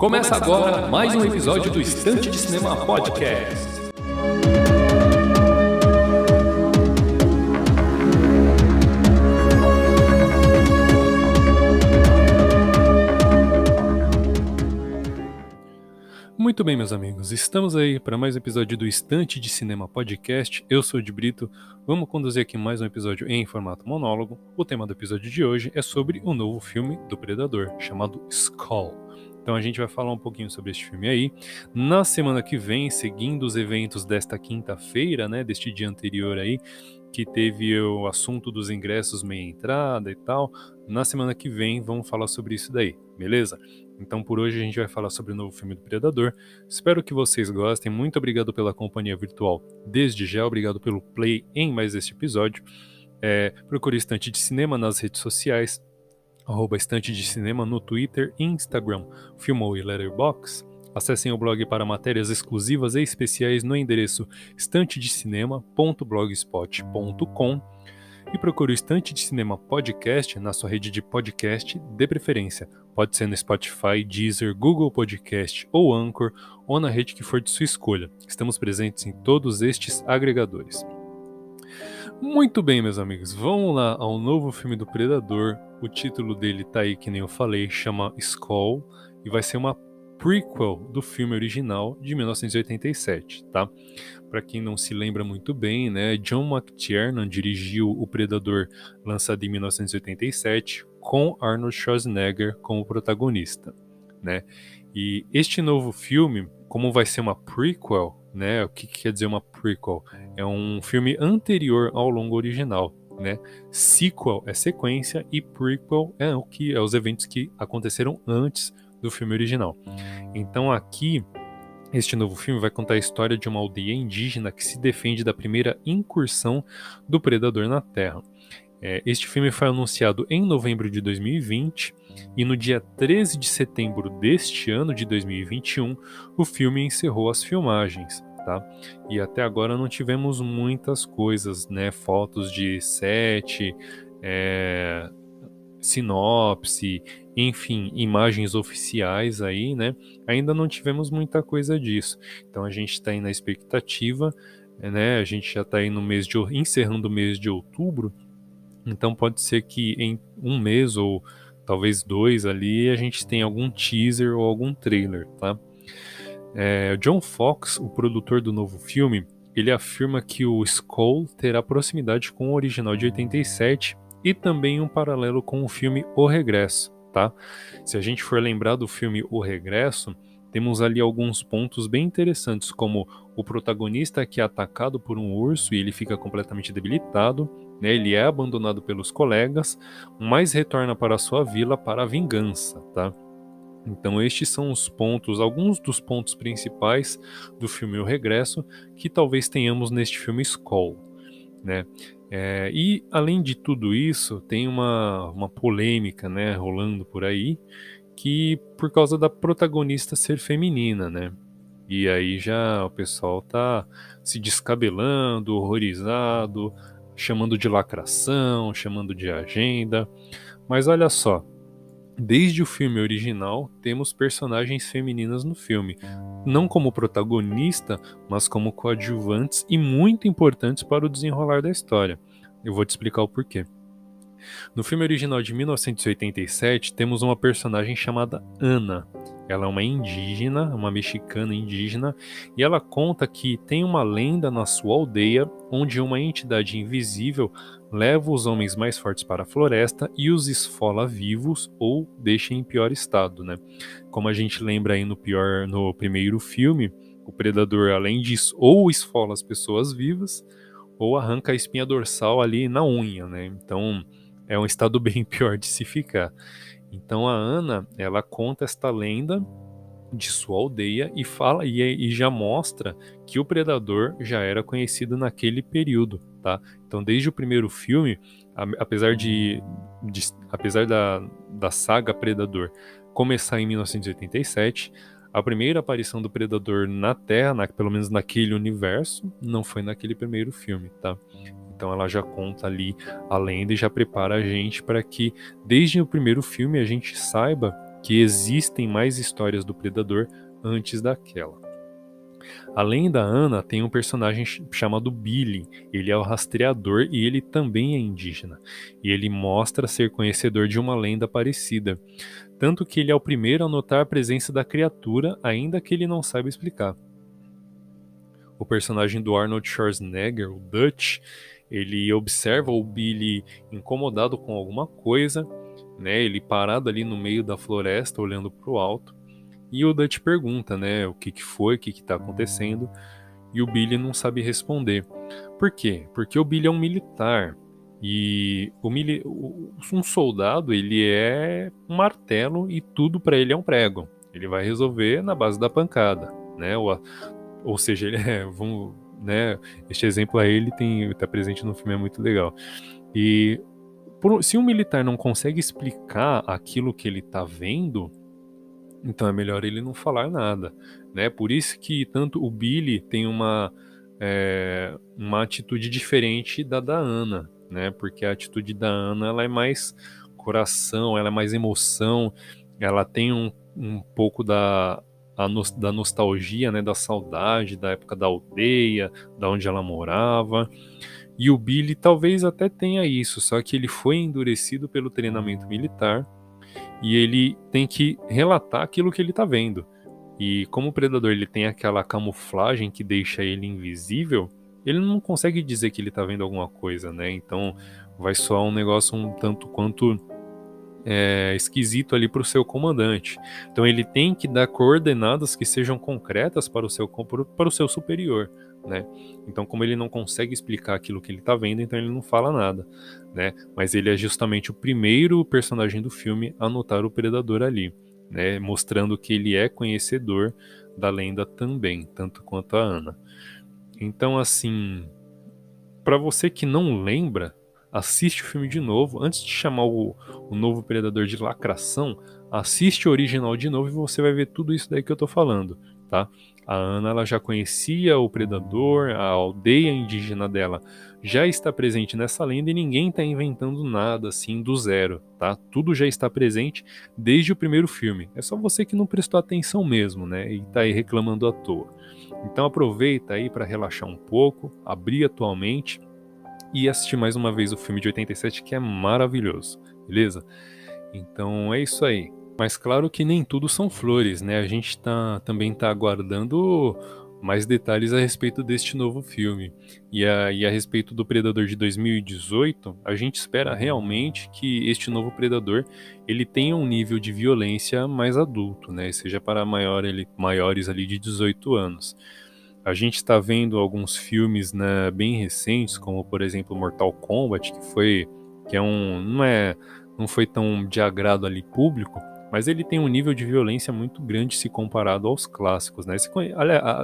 Começa agora mais um episódio do Estante de Cinema Podcast. Muito bem, meus amigos, estamos aí para mais um episódio do Estante de Cinema Podcast. Eu sou o de Brito, vamos conduzir aqui mais um episódio em formato monólogo. O tema do episódio de hoje é sobre o novo filme do Predador, chamado Skull. Então a gente vai falar um pouquinho sobre este filme aí. Na semana que vem, seguindo os eventos desta quinta-feira, né, deste dia anterior aí, que teve o assunto dos ingressos meia entrada e tal. Na semana que vem vamos falar sobre isso daí, beleza? Então por hoje a gente vai falar sobre o novo filme do Predador. Espero que vocês gostem. Muito obrigado pela companhia virtual desde já. Obrigado pelo play em mais este episódio. É, procure Estante de Cinema nas redes sociais, arroba Estante de Cinema no Twitter e Instagram, Filmou e Letterboxd. Acessem o blog para matérias exclusivas e especiais no endereço estantedecinema.blogspot.com e procure o Estante de Cinema Podcast na sua rede de podcast de preferência. Pode ser no Spotify, Deezer, Google Podcast ou Anchor, ou na rede que for de sua escolha. Estamos presentes em todos estes agregadores. Muito bem, meus amigos, vamos lá ao novo filme do Predador. O título dele tá aí, que nem eu falei, chama Skull e vai ser uma prequel do filme original de 1987, tá? Para quem não se lembra muito bem, né, John McTiernan dirigiu O Predador, lançado em 1987, com Arnold Schwarzenegger como protagonista, né? E este novo filme, como vai ser uma prequel, né? O que, que quer dizer uma prequel? É um filme anterior ao longo original, né? Sequel é sequência e prequel é o que é os eventos que aconteceram antes do filme original. Então aqui este novo filme vai contar a história de uma aldeia indígena que se defende da primeira incursão do predador na Terra. É, este filme foi anunciado em novembro de 2020 e no dia 13 de setembro deste ano de 2021 o filme encerrou as filmagens. Tá? E até agora não tivemos muitas coisas, né? Fotos de set, é, sinopse, enfim, imagens oficiais aí, né? Ainda não tivemos muita coisa disso. Então a gente está aí na expectativa, né? A gente já está aí no mês de encerrando o mês de outubro. Então pode ser que em um mês ou talvez dois ali a gente tenha algum teaser ou algum trailer, tá? É, John Fox, o produtor do novo filme, ele afirma que o Skull terá proximidade com o original de 87 e também um paralelo com o filme O Regresso, tá? Se a gente for lembrar do filme O Regresso, temos ali alguns pontos bem interessantes, como o protagonista que é atacado por um urso e ele fica completamente debilitado, né? ele é abandonado pelos colegas, mas retorna para sua vila para a vingança, tá? Então estes são os pontos, alguns dos pontos principais do filme O Regresso que talvez tenhamos neste filme Skull, né? É, e além de tudo isso, tem uma, uma polêmica né, rolando por aí, que por causa da protagonista ser feminina, né? E aí já o pessoal tá se descabelando, horrorizado, chamando de lacração, chamando de agenda. Mas olha só, Desde o filme original, temos personagens femininas no filme, não como protagonista, mas como coadjuvantes e muito importantes para o desenrolar da história. Eu vou te explicar o porquê. No filme original de 1987, temos uma personagem chamada Ana. Ela é uma indígena, uma mexicana indígena, e ela conta que tem uma lenda na sua aldeia onde uma entidade invisível leva os homens mais fortes para a floresta e os esfola vivos ou deixa em pior estado, né? Como a gente lembra aí no pior no primeiro filme, o predador além disso ou esfola as pessoas vivas ou arranca a espinha dorsal ali na unha, né? Então é um estado bem pior de se ficar. Então a Ana, ela conta esta lenda de sua aldeia e fala e, e, já mostra que o predador já era conhecido naquele período, tá? Então desde o primeiro filme, apesar de, de apesar da, da saga Predador começar em 1987, a primeira aparição do predador na Terra, na, pelo menos naquele universo, não foi naquele primeiro filme, tá? Então ela já conta ali a lenda e já prepara a gente para que desde o primeiro filme a gente saiba que existem mais histórias do Predador antes daquela. Além da Ana, tem um personagem chamado Billy. Ele é o rastreador e ele também é indígena. E ele mostra ser conhecedor de uma lenda parecida. Tanto que ele é o primeiro a notar a presença da criatura, ainda que ele não saiba explicar. O personagem do Arnold Schwarzenegger, o Dutch, ele observa o Billy incomodado com alguma coisa, né? Ele parado ali no meio da floresta, olhando para o alto. E o Dutch pergunta, né, o que, que foi, o que está acontecendo, e o Billy não sabe responder. Por quê? Porque o Billy é um militar. E mili um soldado, ele é um martelo e tudo para ele é um prego. Ele vai resolver na base da pancada, né? Ou, ou seja, ele é, vamos, né? Este exemplo aí ele tem está presente no filme é muito legal. E por, se um militar não consegue explicar aquilo que ele está vendo, então é melhor ele não falar nada, né? Por isso que tanto o Billy tem uma é, uma atitude diferente da da Ana, né? Porque a atitude da Ana ela é mais coração, ela é mais emoção, ela tem um, um pouco da no, da nostalgia, né? Da saudade da época da aldeia, da onde ela morava. E o Billy talvez até tenha isso, só que ele foi endurecido pelo treinamento militar e ele tem que relatar aquilo que ele está vendo. E como o predador ele tem aquela camuflagem que deixa ele invisível, ele não consegue dizer que ele está vendo alguma coisa, né? Então vai soar um negócio um tanto quanto é, esquisito ali para o seu comandante. Então ele tem que dar coordenadas que sejam concretas para o seu, para o seu superior né? Então, como ele não consegue explicar aquilo que ele está vendo, então ele não fala nada, né? Mas ele é justamente o primeiro personagem do filme a notar o predador ali, né? Mostrando que ele é conhecedor da lenda também, tanto quanto a Ana. Então, assim, para você que não lembra, assiste o filme de novo. Antes de chamar o, o novo predador de lacração, assiste o original de novo e você vai ver tudo isso daí que eu tô falando, tá? A Ana ela já conhecia o predador, a aldeia indígena dela já está presente nessa lenda e ninguém está inventando nada assim do zero, tá? Tudo já está presente desde o primeiro filme. É só você que não prestou atenção mesmo, né? E está aí reclamando à toa. Então aproveita aí para relaxar um pouco, abrir atualmente e assistir mais uma vez o filme de 87 que é maravilhoso, beleza? Então é isso aí. Mas claro que nem tudo são flores, né? A gente tá, também está aguardando mais detalhes a respeito deste novo filme. E a, e a respeito do Predador de 2018, a gente espera realmente que este novo Predador ele tenha um nível de violência mais adulto, né? Seja para maior, ele, maiores ali de 18 anos. A gente está vendo alguns filmes né, bem recentes, como por exemplo Mortal Kombat, que foi que é um não é não foi tão de agrado ali público, mas ele tem um nível de violência muito grande se comparado aos clássicos, né?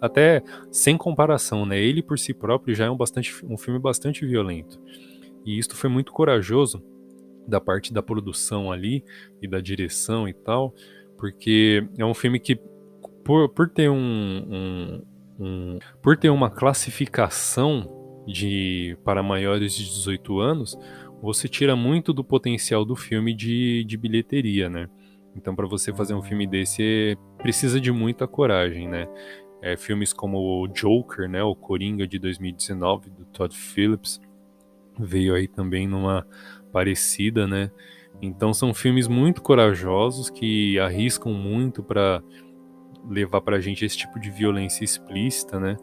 Até sem comparação, né? Ele por si próprio já é um, bastante, um filme bastante violento. E isso foi muito corajoso da parte da produção ali e da direção e tal, porque é um filme que, por, por ter um, um, um por ter uma classificação de para maiores de 18 anos, você tira muito do potencial do filme de, de bilheteria, né? Então, para você fazer um filme desse, precisa de muita coragem, né? É, filmes como o Joker, né, o Coringa de 2019 do Todd Phillips veio aí também numa parecida, né? Então são filmes muito corajosos que arriscam muito para levar para a gente esse tipo de violência explícita, né?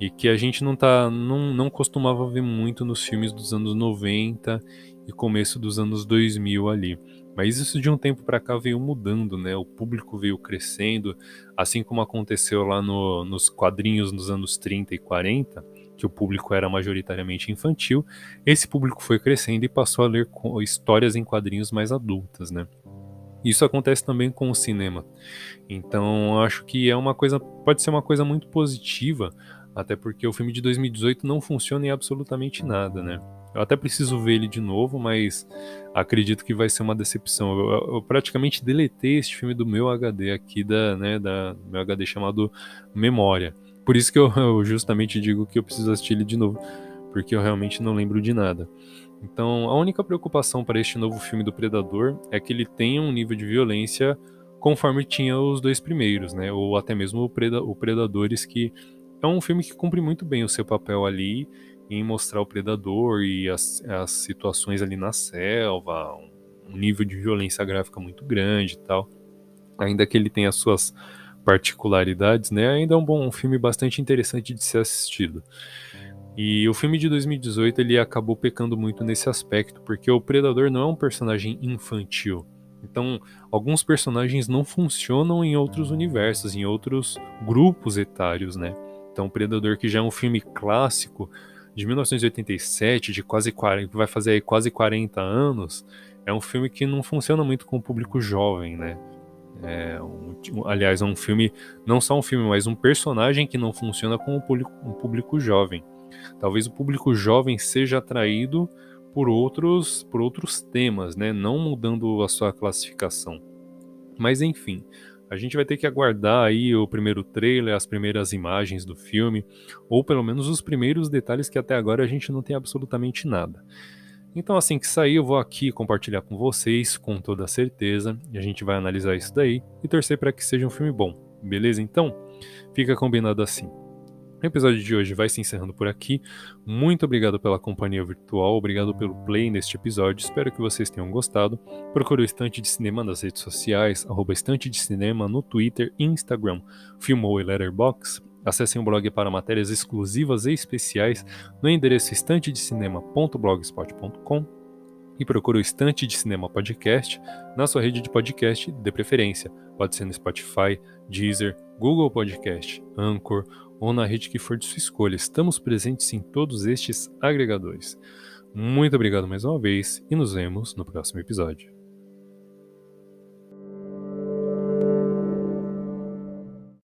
E que a gente não tá não, não costumava ver muito nos filmes dos anos 90 e começo dos anos 2000 ali. Mas isso de um tempo para cá veio mudando, né? O público veio crescendo, assim como aconteceu lá no, nos quadrinhos nos anos 30 e 40, que o público era majoritariamente infantil, esse público foi crescendo e passou a ler histórias em quadrinhos mais adultas, né? Isso acontece também com o cinema. Então, acho que é uma coisa, pode ser uma coisa muito positiva, até porque o filme de 2018 não funciona em absolutamente nada, né? Eu até preciso ver ele de novo, mas acredito que vai ser uma decepção. Eu, eu praticamente deletei este filme do meu HD aqui, da, né, da meu HD chamado Memória. Por isso que eu, eu justamente digo que eu preciso assistir ele de novo, porque eu realmente não lembro de nada. Então, a única preocupação para este novo filme do Predador é que ele tenha um nível de violência conforme tinha os dois primeiros, né? Ou até mesmo o, Preda o Predadores, que é um filme que cumpre muito bem o seu papel ali em mostrar o predador e as, as situações ali na selva, um nível de violência gráfica muito grande e tal. Ainda que ele tenha suas particularidades, né? Ainda é um bom um filme bastante interessante de ser assistido. E o filme de 2018 ele acabou pecando muito nesse aspecto, porque o predador não é um personagem infantil. Então, alguns personagens não funcionam em outros universos, em outros grupos etários, né? Então, o Predador, que já é um filme clássico de 1987, de quase 40, vai fazer quase 40 anos, é um filme que não funciona muito com o público jovem, né? É um, aliás, é um filme, não só um filme, mas um personagem que não funciona com o público, um público jovem. Talvez o público jovem seja atraído por outros, por outros temas, né? Não mudando a sua classificação. Mas enfim, a gente vai ter que aguardar aí o primeiro trailer, as primeiras imagens do filme, ou pelo menos os primeiros detalhes que até agora a gente não tem absolutamente nada. Então, assim que sair, eu vou aqui compartilhar com vocês, com toda certeza, e a gente vai analisar isso daí e torcer para que seja um filme bom, beleza? Então, fica combinado assim. O episódio de hoje vai se encerrando por aqui. Muito obrigado pela companhia virtual, obrigado pelo play neste episódio. Espero que vocês tenham gostado. Procure o Estante de Cinema nas redes sociais, arroba Estante de Cinema no Twitter e Instagram, Filmou e Letterboxd. Acessem o blog para matérias exclusivas e especiais no endereço estantedecinema.blogspot.com e procure o Estante de Cinema Podcast na sua rede de podcast de preferência. Pode ser no Spotify, Deezer, Google Podcast, Anchor ou na rede que for de sua escolha. Estamos presentes em todos estes agregadores. Muito obrigado mais uma vez e nos vemos no próximo episódio.